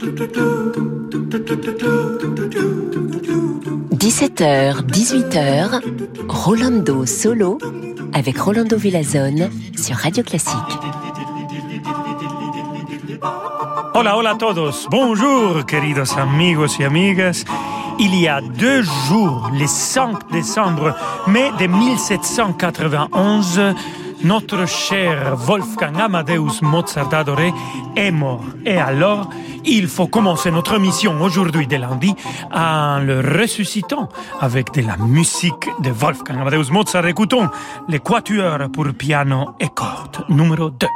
17h, 18h, Rolando Solo avec Rolando Villazone sur Radio Classique. Hola, hola a todos. Bonjour, queridos amigos y amigas. Il y a deux jours, le 5 décembre mai de 1791, notre cher Wolfgang Amadeus Mozart adoré est mort. Et alors, il faut commencer notre mission aujourd'hui de lundi en le ressuscitant avec de la musique de Wolfgang Amadeus Mozart. Écoutons le quatuor pour piano et cordes numéro 2.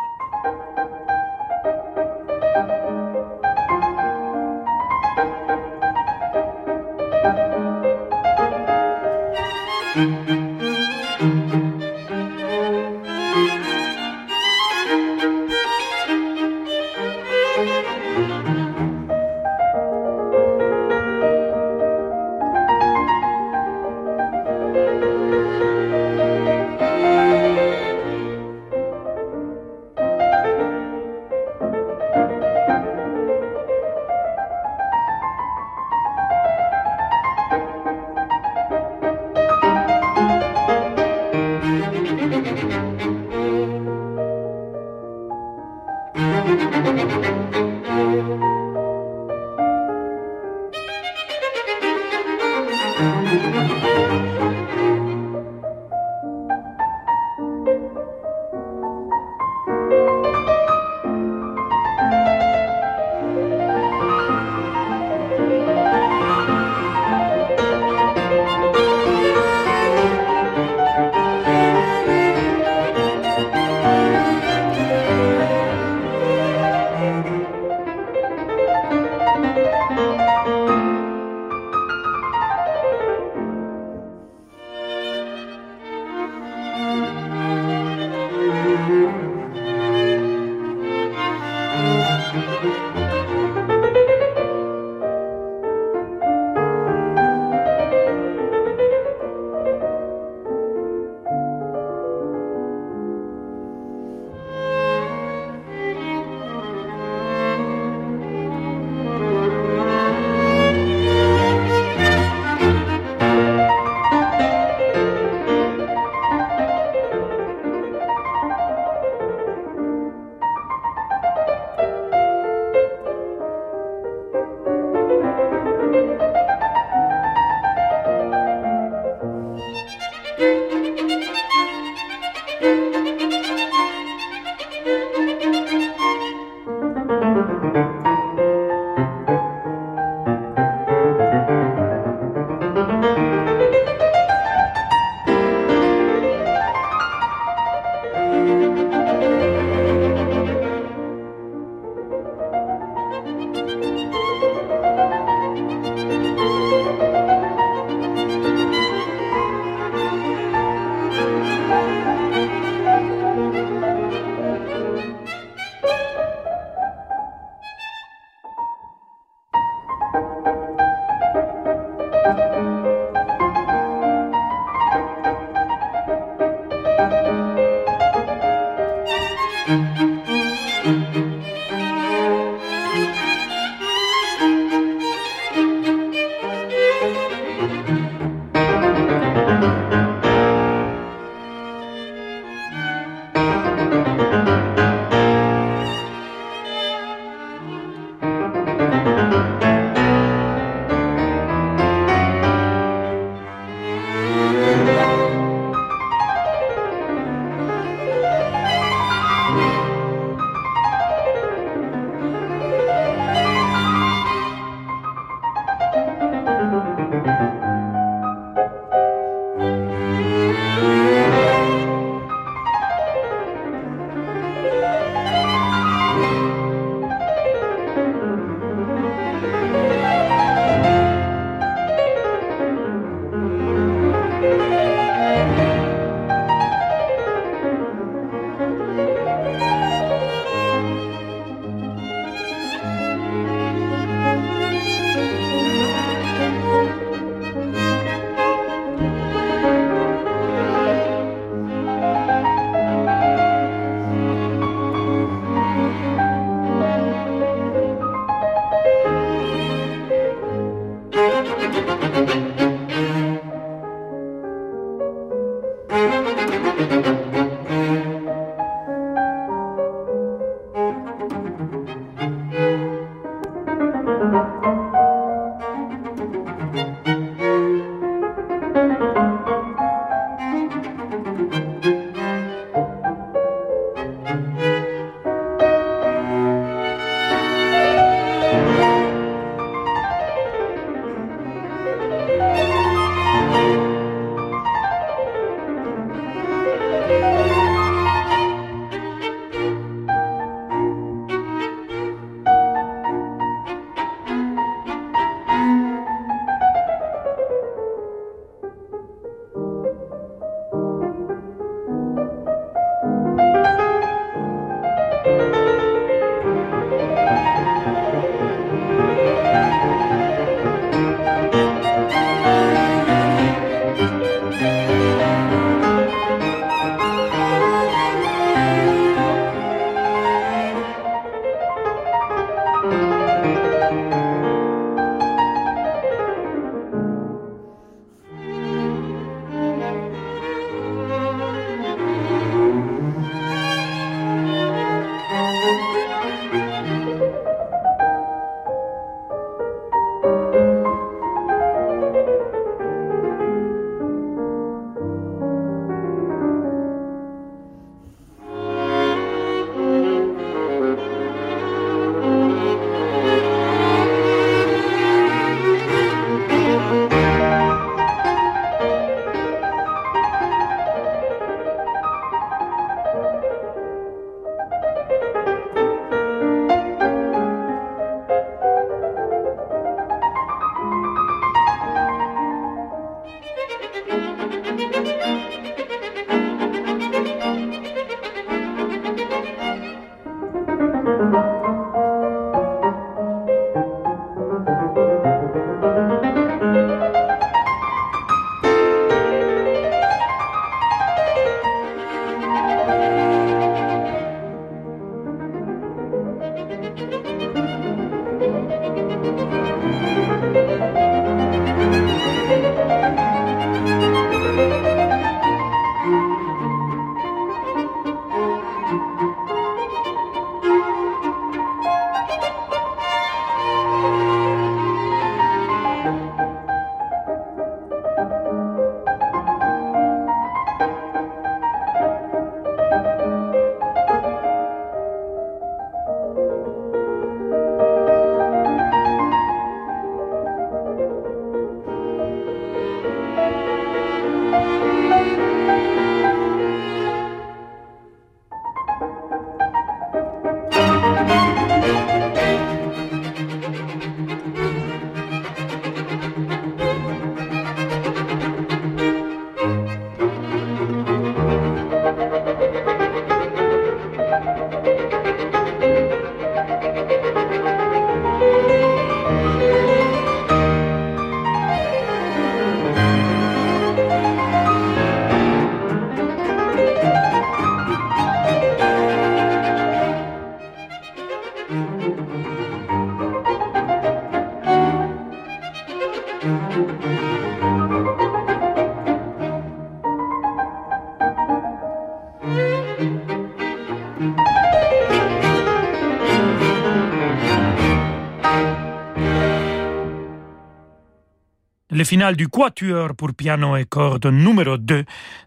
Le final du quatuor pour piano et cordes numéro 2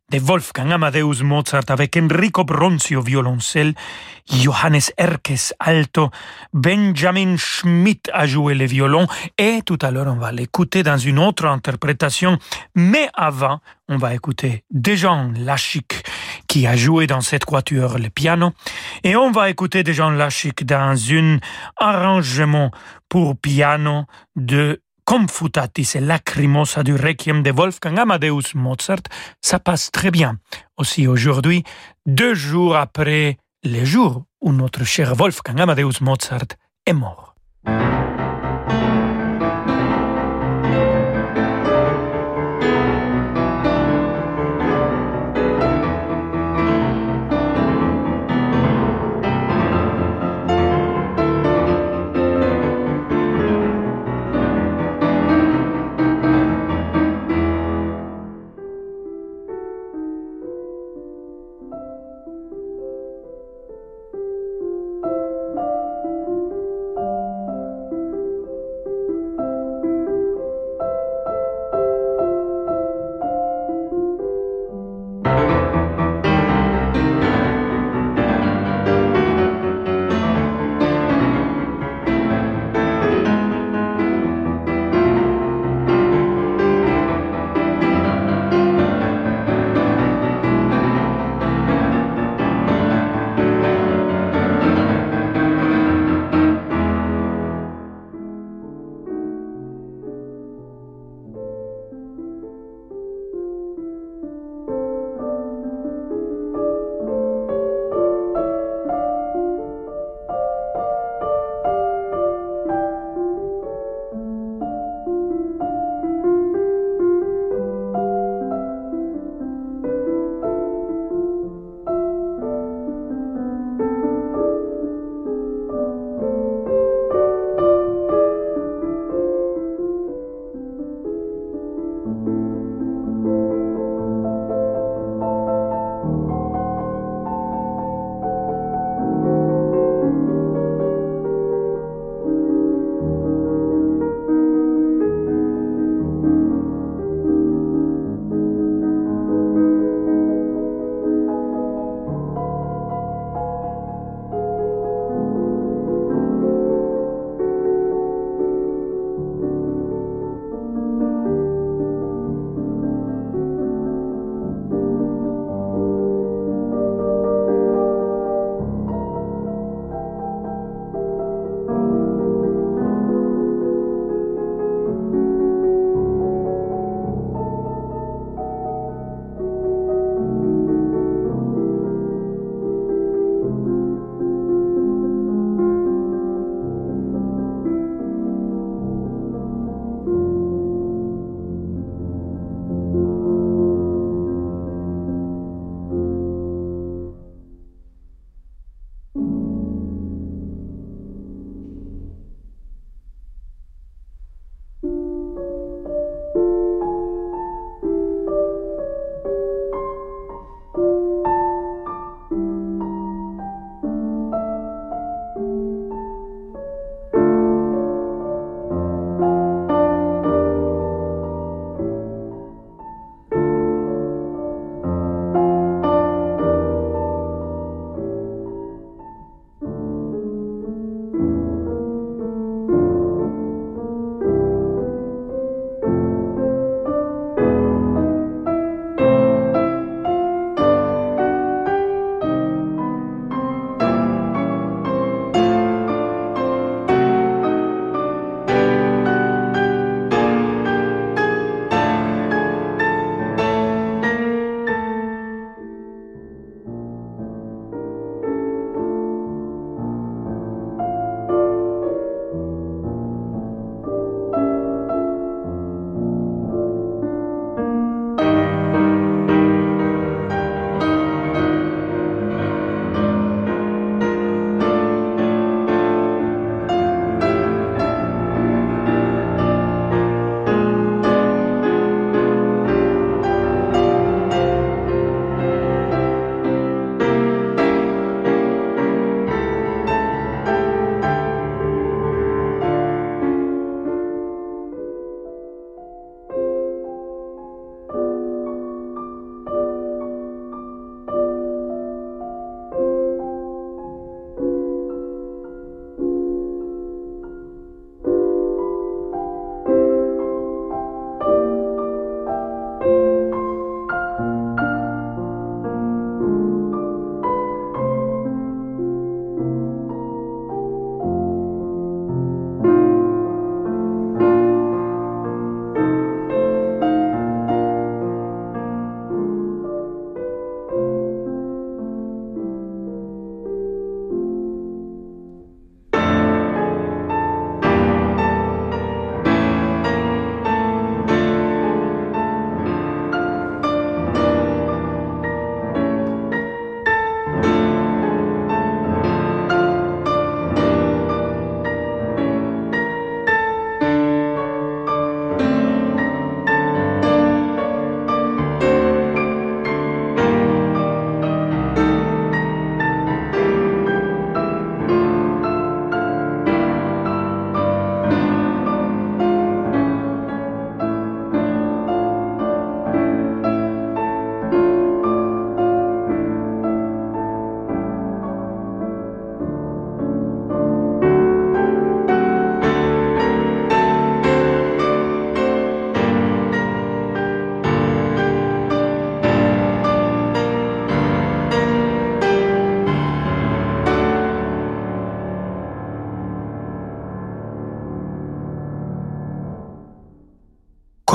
de Wolfgang Amadeus Mozart avec Enrico Bronzio violoncelle, Johannes Erkes alto, Benjamin Schmidt a joué le violon et tout à l'heure on va l'écouter dans une autre interprétation. Mais avant, on va écouter Dejan Lachic qui a joué dans cette quatuor le piano et on va écouter Dejan Lachic dans un arrangement pour piano de Confutatis et Lacrimosa du Requiem de Wolfgang Amadeus Mozart, ça passe très bien. Aussi aujourd'hui, deux jours après le jour où notre cher Wolfgang Amadeus Mozart est mort.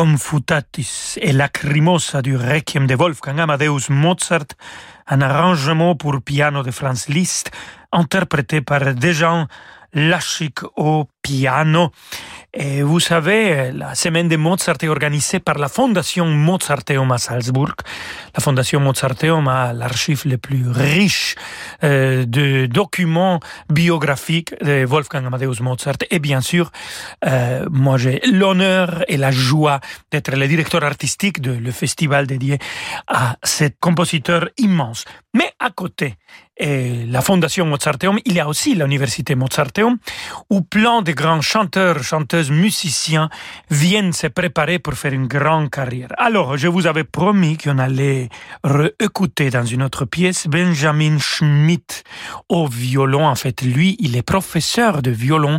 Confutatis et Lacrimosa du Requiem de Wolfgang Amadeus Mozart, un arrangement pour piano de Franz Liszt, interprété par Dejan Lachik au piano. Et vous savez, la semaine de Mozart est organisée par la Fondation Mozarteum à Salzburg. La Fondation Mozarteum a l'archive le plus riche euh, de documents biographiques de Wolfgang Amadeus Mozart. Et bien sûr, euh, moi j'ai l'honneur et la joie d'être le directeur artistique de le festival dédié à cet compositeur immense. Mais à côté, et la Fondation Mozarteum, il y a aussi l'Université Mozarteum, où plein de grands chanteurs, chanteuses, musiciens viennent se préparer pour faire une grande carrière. Alors, je vous avais promis qu'on allait réécouter dans une autre pièce Benjamin Schmidt au violon. En fait, lui, il est professeur de violon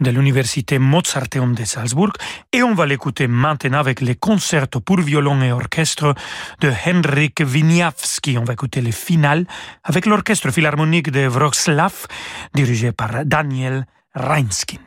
de l'Université Mozarteum de Salzbourg, et on va l'écouter maintenant avec les concertos pour violon et orchestre de Henrik Wieniawski. On va écouter le final avec l'orchestre l'orchestre philharmonique de Wrocław, dirigé par Daniel Reinskin.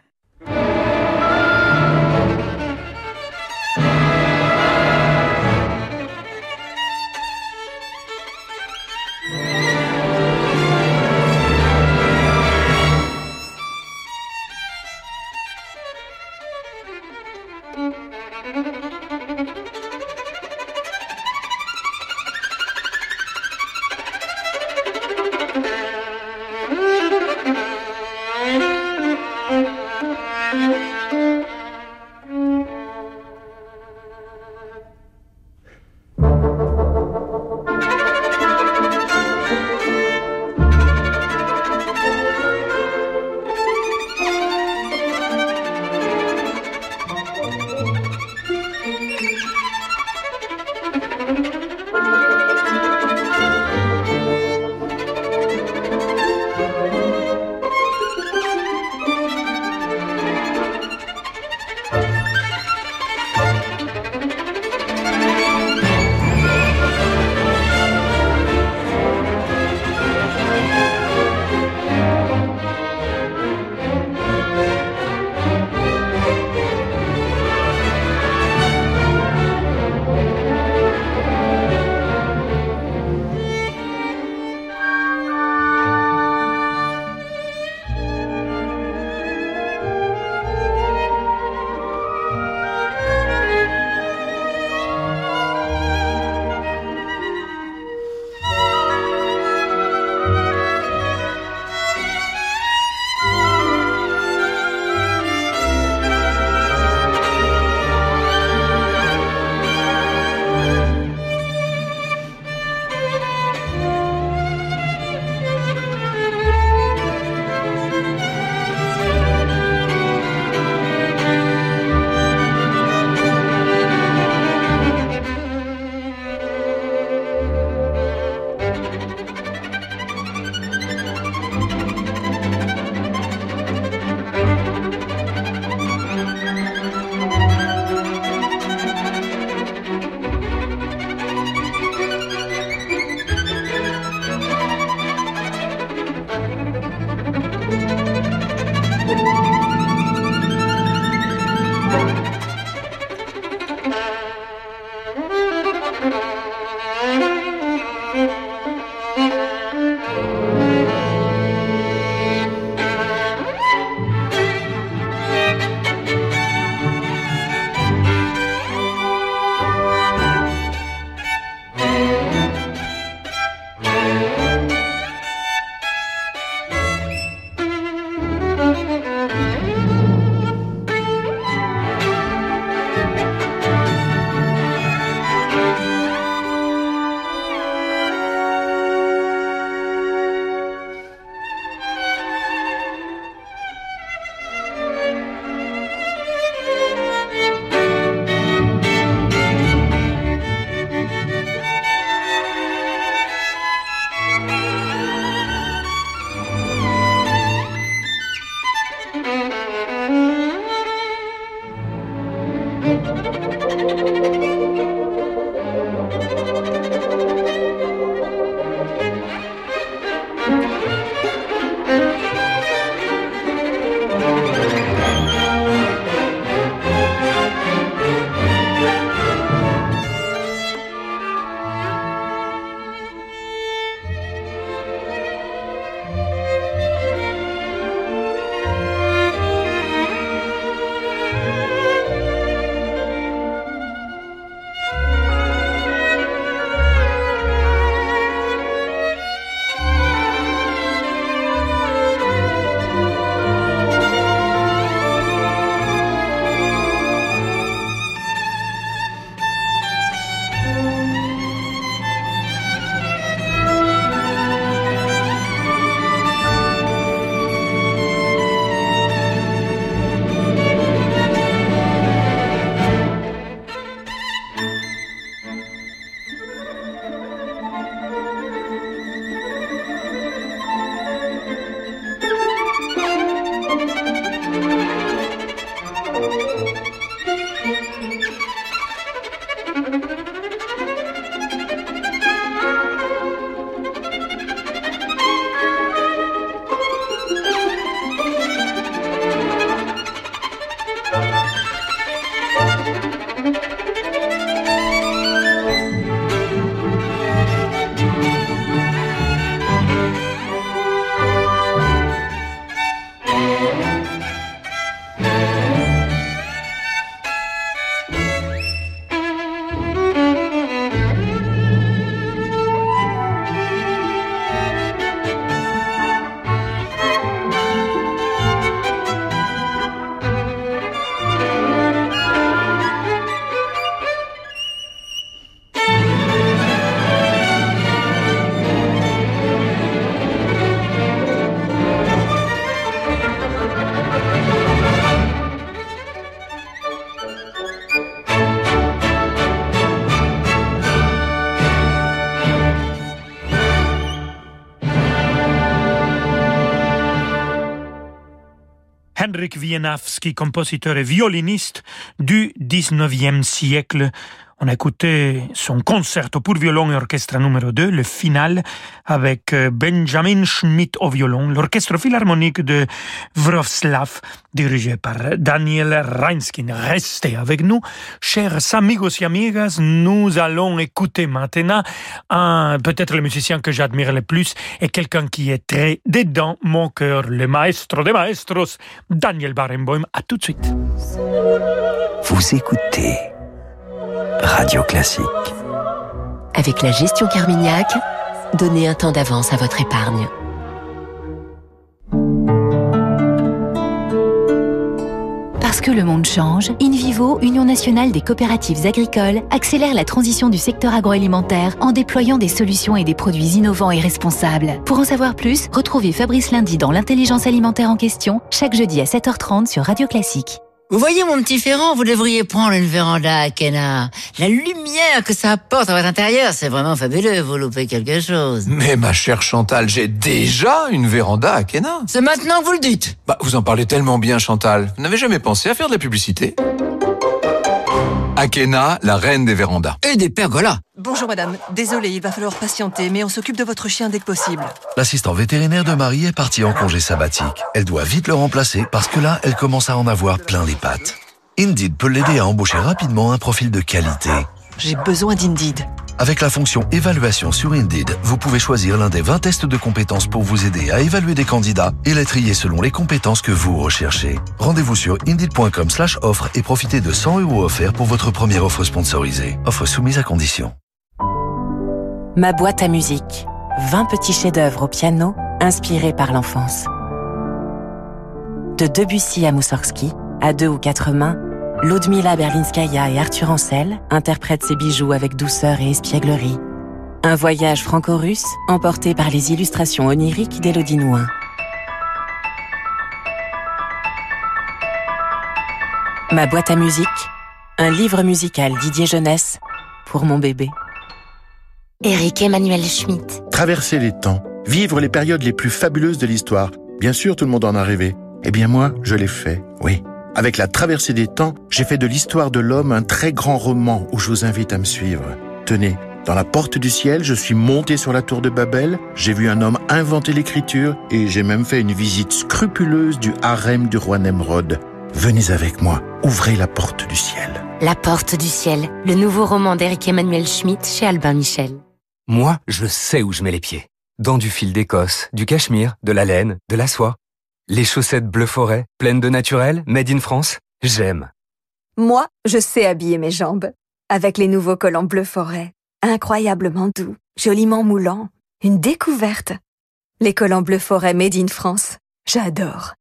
Henryk Wieniawski, compositeur et violoniste du 19e siècle, on a écouté son concerto pour violon et orchestre numéro 2, le final, avec euh, Benjamin Schmidt au violon, l'orchestre philharmonique de Wroclaw, dirigé par Daniel Reinskin. Restez avec nous, chers amigos et amigas. Nous allons écouter maintenant un, peut-être le musicien que j'admire le plus et quelqu'un qui est très dedans mon cœur, le maestro des maestros, Daniel Barenboim. À tout de suite. Vous écoutez Radio Classique. Avec la gestion Carmignac, donnez un temps d'avance à votre épargne. Parce que le monde change, InVivo, Union nationale des coopératives agricoles, accélère la transition du secteur agroalimentaire en déployant des solutions et des produits innovants et responsables. Pour en savoir plus, retrouvez Fabrice Lundi dans l'intelligence alimentaire en question, chaque jeudi à 7h30 sur Radio Classique. Vous voyez mon petit Ferrand, vous devriez prendre une véranda à Kena. La lumière que ça apporte à votre intérieur, c'est vraiment fabuleux, vous loupez quelque chose. Mais ma chère Chantal, j'ai déjà une véranda à Kena. C'est maintenant que vous le dites. Bah, vous en parlez tellement bien, Chantal. Vous n'avez jamais pensé à faire de la publicité? Akena, la reine des vérandas. Et des pergolas. Bonjour madame, désolé, il va falloir patienter, mais on s'occupe de votre chien dès que possible. L'assistant vétérinaire de Marie est parti en congé sabbatique. Elle doit vite le remplacer parce que là, elle commence à en avoir plein les pattes. Indeed peut l'aider à embaucher rapidement un profil de qualité. J'ai besoin d'Indeed. Avec la fonction évaluation sur Indeed, vous pouvez choisir l'un des 20 tests de compétences pour vous aider à évaluer des candidats et les trier selon les compétences que vous recherchez. Rendez-vous sur indeed.com slash offre et profitez de 100 euros offerts pour votre première offre sponsorisée. Offre soumise à condition. Ma boîte à musique. 20 petits chefs-d'œuvre au piano inspirés par l'enfance. De Debussy à Moussorgsky, à deux ou quatre mains, Ludmila Berlinskaya et Arthur Ancel interprètent ces bijoux avec douceur et espièglerie. Un voyage franco-russe emporté par les illustrations oniriques d'Élodie Nouin. Ma boîte à musique, un livre musical Didier Jeunesse pour mon bébé. Eric Emmanuel Schmitt. Traverser les temps, vivre les périodes les plus fabuleuses de l'histoire. Bien sûr, tout le monde en a rêvé. Eh bien moi, je l'ai fait, oui. Avec la traversée des temps, j'ai fait de l'histoire de l'homme un très grand roman où je vous invite à me suivre. Tenez, dans la porte du ciel, je suis monté sur la tour de Babel, j'ai vu un homme inventer l'écriture et j'ai même fait une visite scrupuleuse du harem du roi Nemrod. Venez avec moi, ouvrez la porte du ciel. La porte du ciel, le nouveau roman d'Eric Emmanuel Schmitt chez Albin Michel. Moi, je sais où je mets les pieds. Dans du fil d'Écosse, du cachemire, de la laine, de la soie. Les chaussettes bleu forêt, pleines de naturel, made in France, j'aime. Moi, je sais habiller mes jambes. Avec les nouveaux collants bleu forêt. Incroyablement doux, joliment moulants. Une découverte. Les collants bleu forêt made in France. J'adore.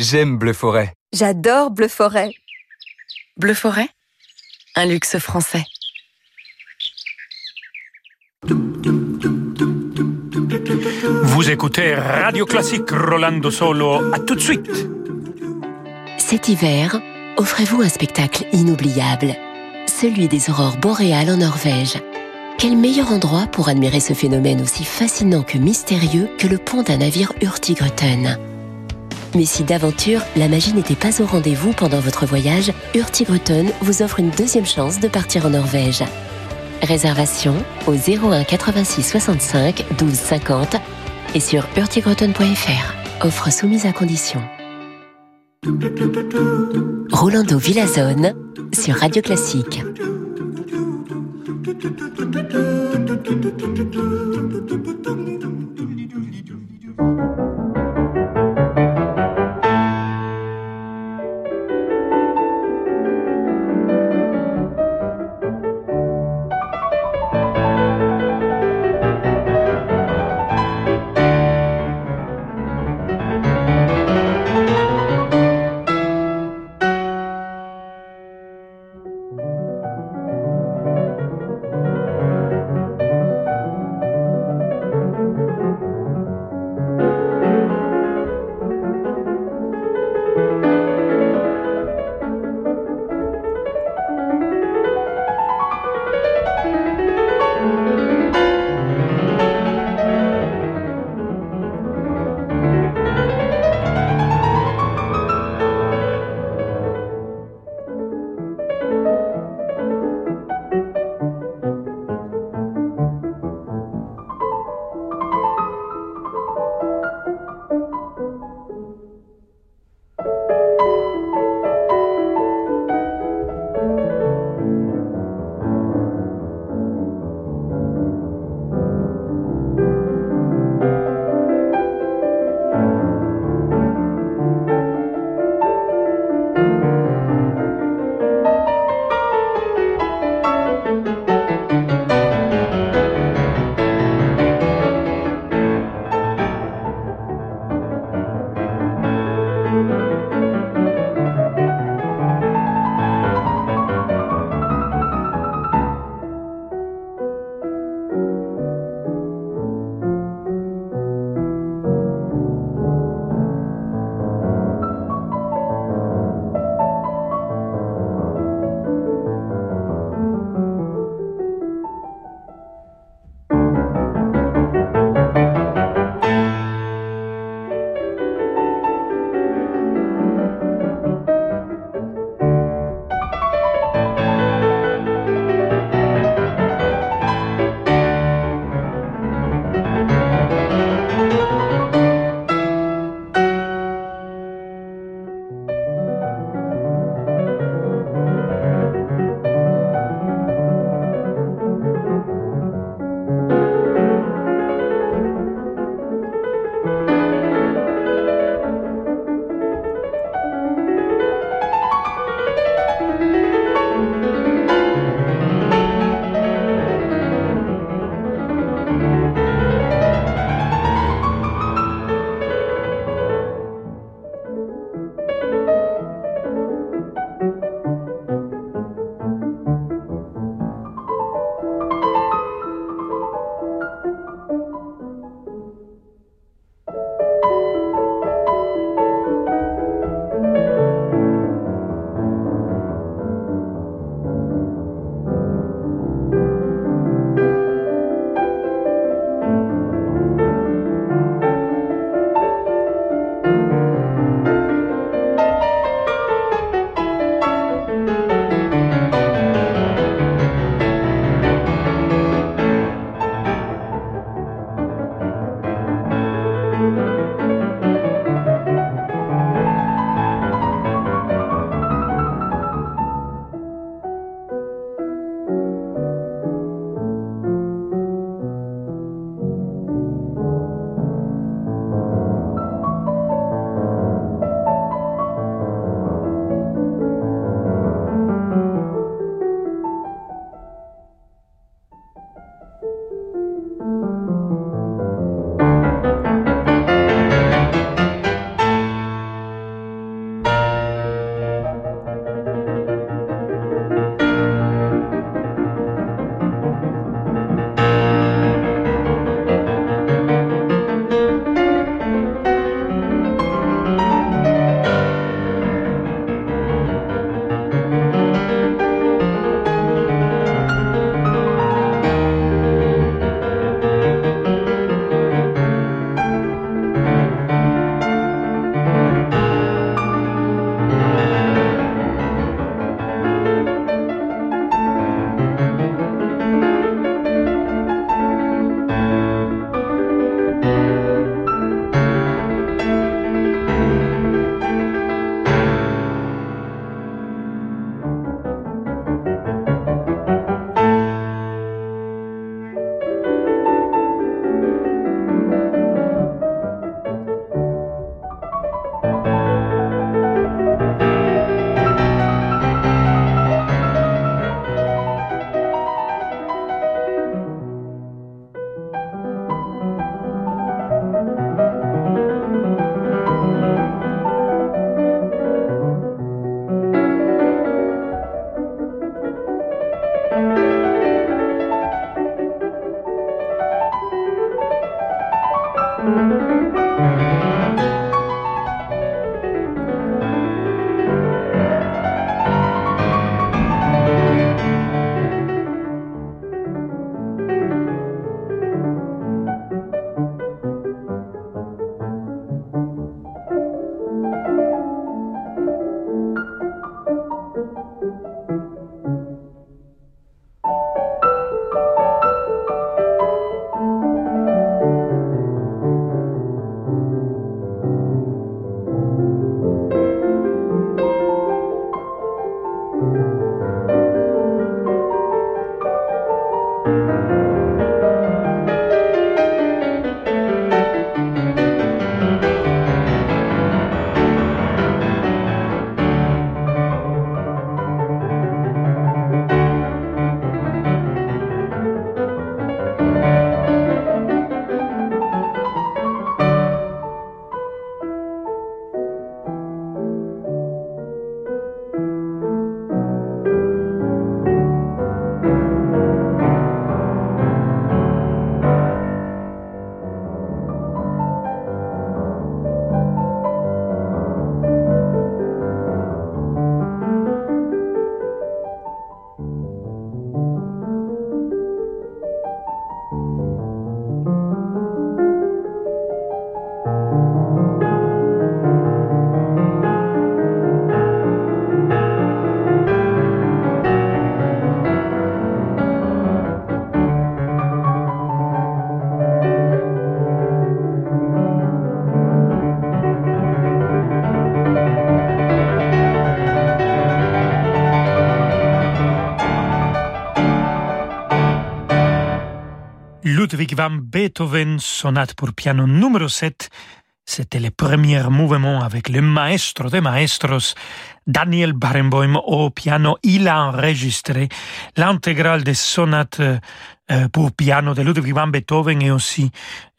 J'aime bleu forêt. J'adore bleu forêt. Bleu forêt? Un luxe français. Vous écoutez Radio Classique Rolando Solo. À tout de suite. Cet hiver, offrez-vous un spectacle inoubliable, celui des aurores boréales en Norvège. Quel meilleur endroit pour admirer ce phénomène aussi fascinant que mystérieux que le pont d'un navire Hurtigruten? Mais si d'aventure, la magie n'était pas au rendez-vous pendant votre voyage, Hurtigruten vous offre une deuxième chance de partir en Norvège. Réservation au 01 86 65 12 50 et sur hurtigruten.fr. Offre soumise à condition. Rolando Villazone sur Radio Classique. Van Beethoven, sonate pour piano numéro 7. C'était le premier mouvement avec le maestro de maestros, Daniel Barenboim au piano. Il a enregistré l'intégrale des sonates pour piano de Ludwig van Beethoven et aussi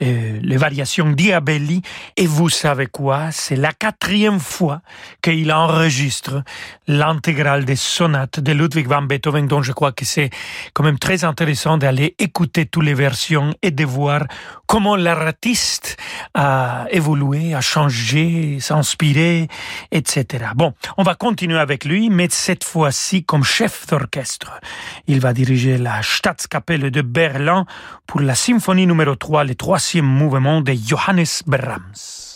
euh, les variations Diabelli. Et vous savez quoi? C'est la quatrième fois qu'il enregistre l'intégrale des sonates de Ludwig van Beethoven, dont je crois que c'est quand même très intéressant d'aller écouter toutes les versions et de voir comment l'artiste a évolué, a changé, s'inspiré, etc. Bon, on va continuer avec lui, mais cette fois-ci comme chef d'orchestre. Il va diriger la Staatskapelle de Berlin pour la symphonie numéro 3, le troisième mouvement de Johannes Brahms.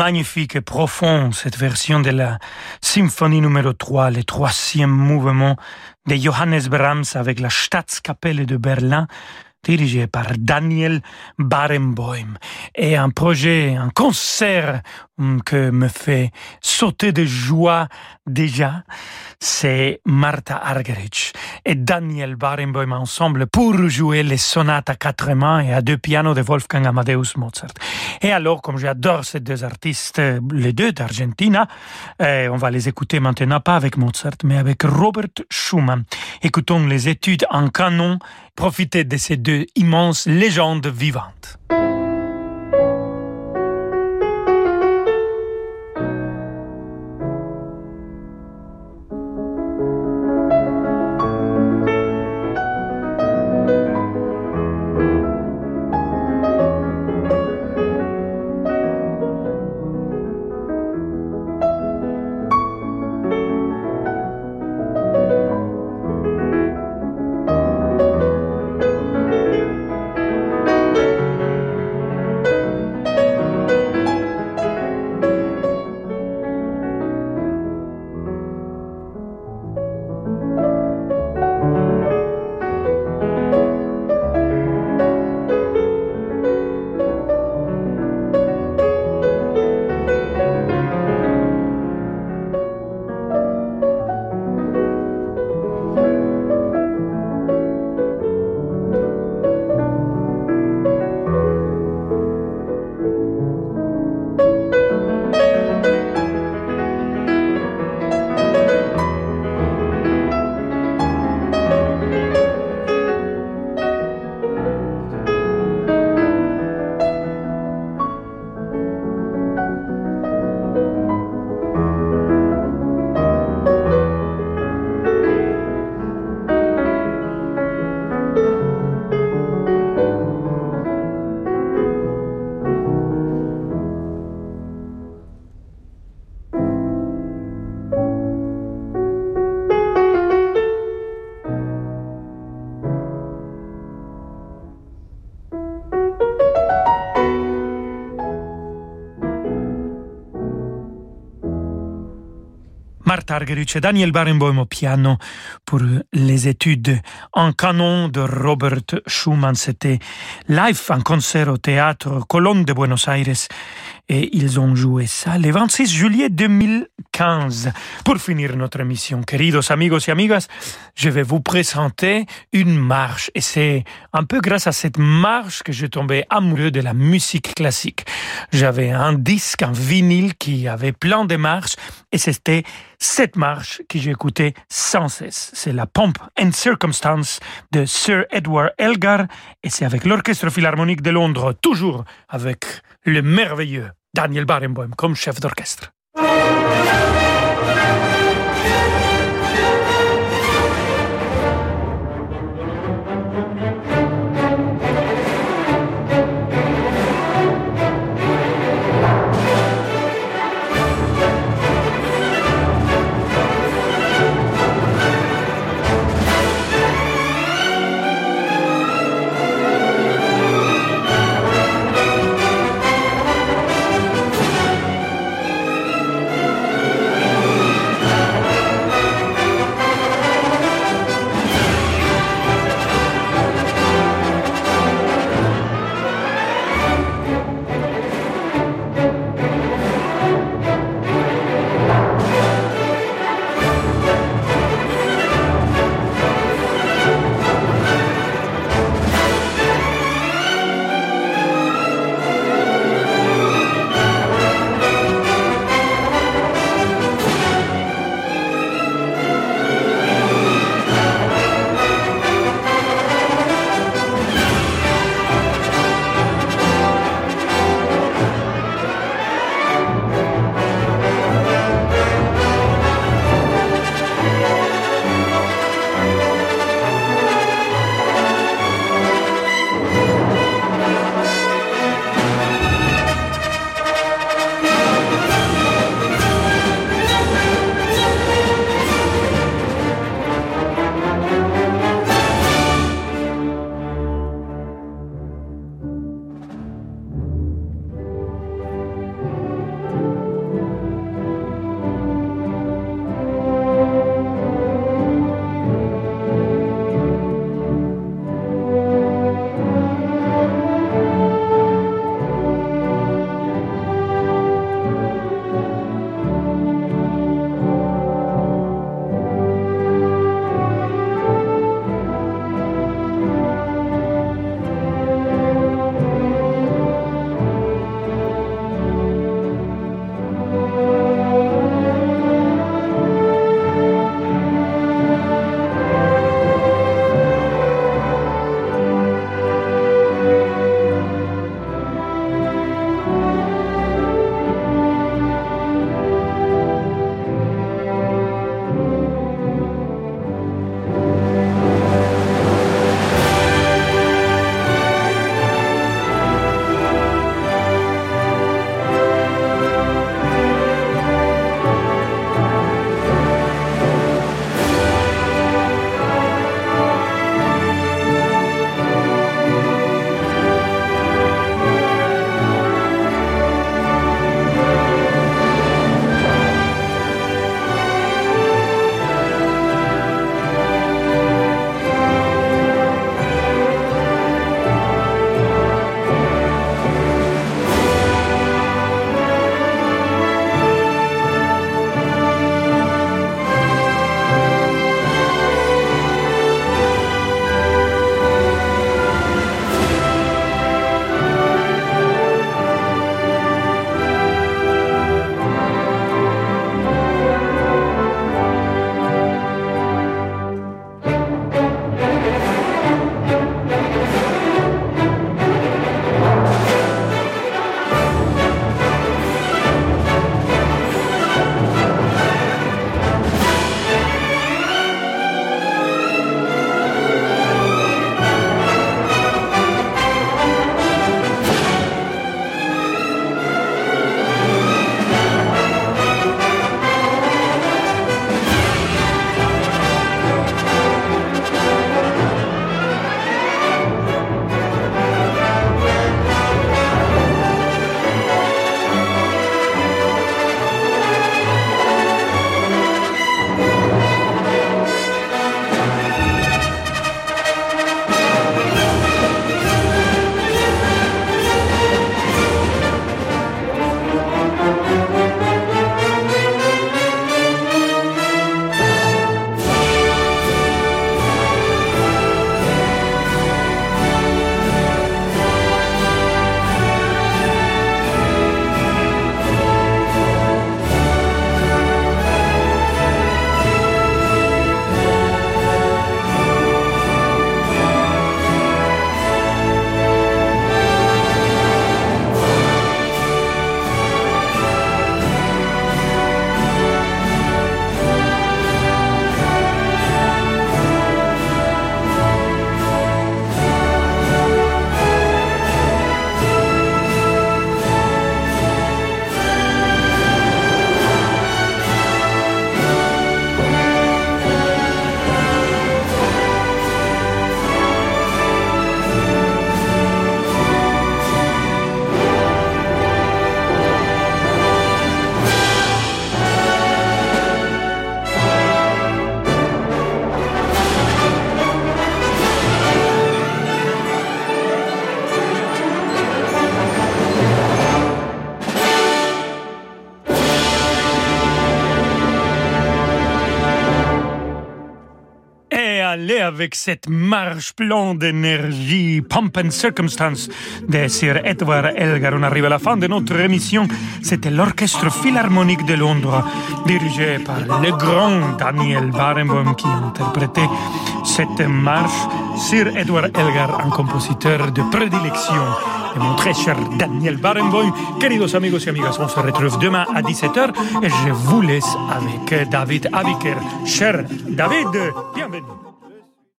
Magnifique et profond, cette version de la symphonie numéro 3, le troisième mouvement de Johannes Brahms avec la Staatskapelle de Berlin, dirigé par Daniel Barenboim. Et un projet, un concert que me fait sauter de joie déjà, c'est Martha Argerich et Daniel Barenboim ensemble pour jouer les sonates à quatre mains et à deux pianos de Wolfgang Amadeus Mozart. Et alors, comme j'adore ces deux artistes, les deux d'Argentina, eh, on va les écouter maintenant, pas avec Mozart, mais avec Robert Schumann. Écoutons les études en canon, profitez de ces deux immenses légendes vivantes. Et Daniel Barenboim au piano pour les études en canon de Robert Schumann. C'était live en concert au théâtre Colón de Buenos Aires et ils ont joué ça le 26 juillet 2015. Pour finir notre émission, queridos amigos et amigas, je vais vous présenter une marche et c'est un peu grâce à cette marche que j'ai tombé amoureux de la musique classique. J'avais un disque, un vinyle qui avait plein de marches et c'était cette marche que j'ai écoutée sans cesse. C'est la Pomp and Circumstance de Sir Edward Elgar et c'est avec l'Orchestre Philharmonique de Londres, toujours avec le merveilleux Daniel Barenboim comme chef d'orchestre. Avec cette marche pleine d'énergie, Pump and Circumstance de Sir Edward Elgar. On arrive à la fin de notre émission. C'était l'Orchestre Philharmonique de Londres, dirigé par le grand Daniel Barenboim qui interprétait cette marche. Sir Edward Elgar, un compositeur de prédilection. Et mon très cher Daniel Barenboim, queridos amigos y amigas, on se retrouve demain à 17h et je vous laisse avec David Abiker. Cher David, bienvenue.